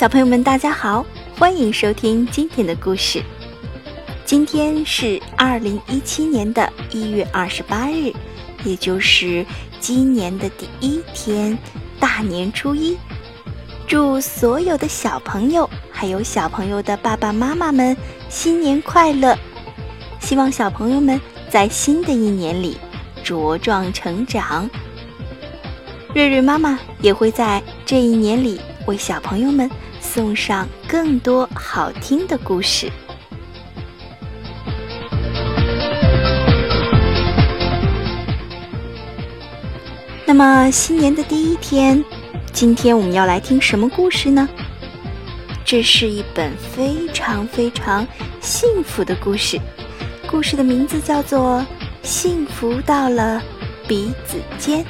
小朋友们，大家好，欢迎收听今天的故事。今天是二零一七年的一月二十八日，也就是今年的第一天，大年初一。祝所有的小朋友，还有小朋友的爸爸妈妈们新年快乐！希望小朋友们在新的一年里茁壮成长。瑞瑞妈妈也会在这一年里为小朋友们送上更多好听的故事。那么，新年的第一天。今天我们要来听什么故事呢？这是一本非常非常幸福的故事，故事的名字叫做《幸福到了鼻子尖》。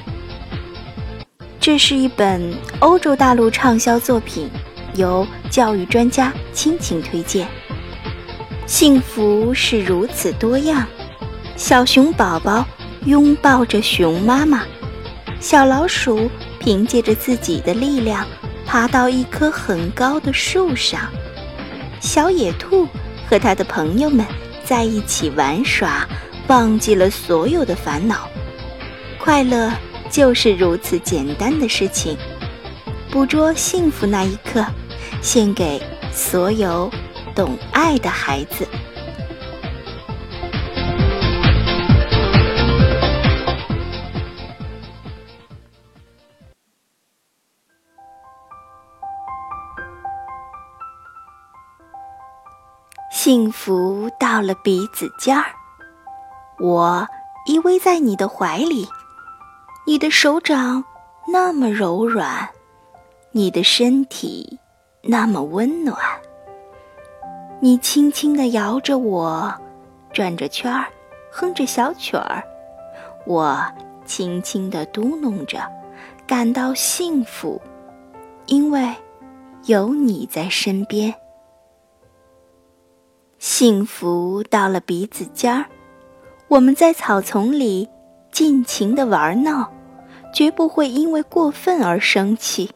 这是一本欧洲大陆畅销作品，由教育专家倾情推荐。幸福是如此多样，小熊宝宝拥抱着熊妈妈，小老鼠。凭借着自己的力量，爬到一棵很高的树上。小野兔和他的朋友们在一起玩耍，忘记了所有的烦恼。快乐就是如此简单的事情。捕捉幸福那一刻，献给所有懂爱的孩子。幸福到了鼻子尖儿，我依偎在你的怀里，你的手掌那么柔软，你的身体那么温暖。你轻轻地摇着我，转着圈儿，哼着小曲儿，我轻轻地嘟哝着，感到幸福，因为有你在身边。幸福到了鼻子尖儿，我们在草丛里尽情的玩闹，绝不会因为过分而生气。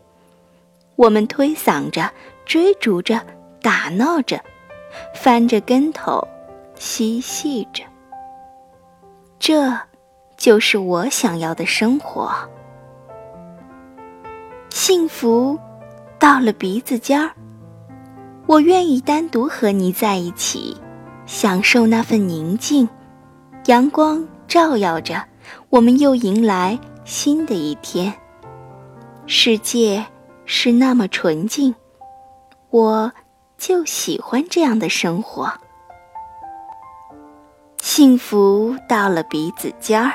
我们推搡着、追逐着、打闹着，翻着跟头，嬉戏着。这，就是我想要的生活。幸福到了鼻子尖儿。我愿意单独和你在一起，享受那份宁静。阳光照耀着，我们又迎来新的一天。世界是那么纯净，我就喜欢这样的生活。幸福到了鼻子尖儿，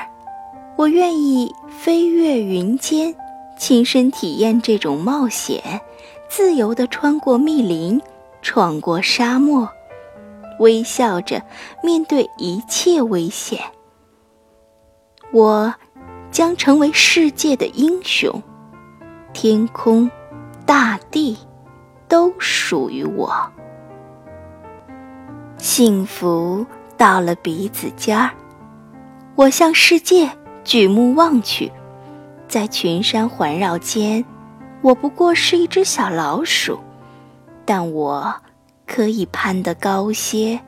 我愿意飞越云间，亲身体验这种冒险，自由地穿过密林。闯过沙漠，微笑着面对一切危险。我将成为世界的英雄，天空、大地都属于我。幸福到了鼻子尖儿，我向世界举目望去，在群山环绕间，我不过是一只小老鼠。但我可以攀得高些，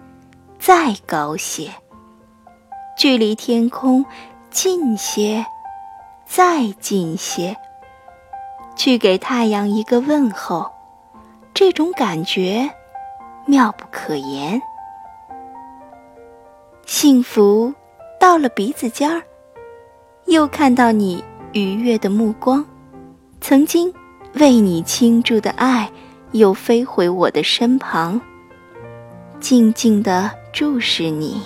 再高些，距离天空近些，再近些，去给太阳一个问候。这种感觉妙不可言。幸福到了鼻子尖儿，又看到你愉悦的目光，曾经为你倾注的爱。又飞回我的身旁，静静地注视你，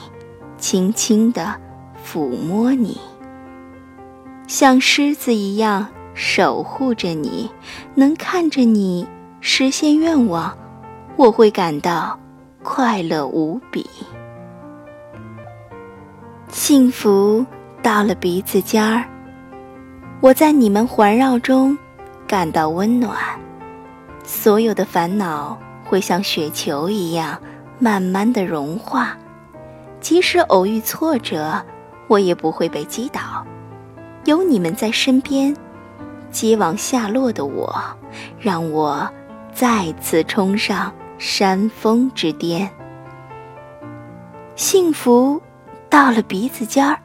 轻轻地抚摸你，像狮子一样守护着你，能看着你实现愿望，我会感到快乐无比。幸福到了鼻子尖儿，我在你们环绕中感到温暖。所有的烦恼会像雪球一样慢慢的融化，即使偶遇挫折，我也不会被击倒。有你们在身边，接往下落的我，让我再次冲上山峰之巅。幸福到了鼻子尖儿。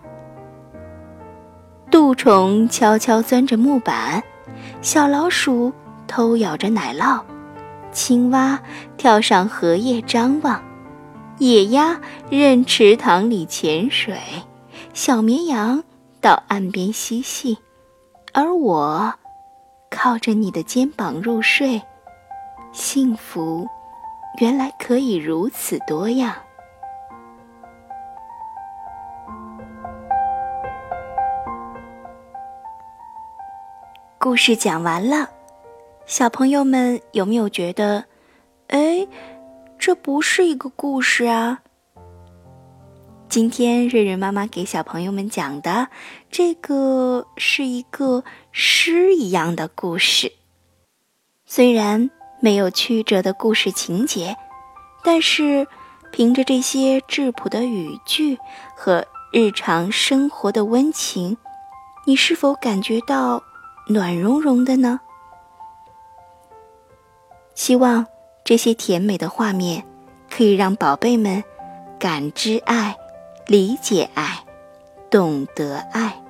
杜虫悄悄钻着木板，小老鼠偷咬着奶酪，青蛙跳上荷叶张望，野鸭任池塘里潜水，小绵羊到岸边嬉戏，而我靠着你的肩膀入睡。幸福，原来可以如此多样。故事讲完了，小朋友们有没有觉得，哎，这不是一个故事啊？今天瑞瑞妈妈给小朋友们讲的这个是一个诗一样的故事，虽然没有曲折的故事情节，但是凭着这些质朴的语句和日常生活的温情，你是否感觉到？暖融融的呢。希望这些甜美的画面可以让宝贝们感知爱、理解爱、懂得爱。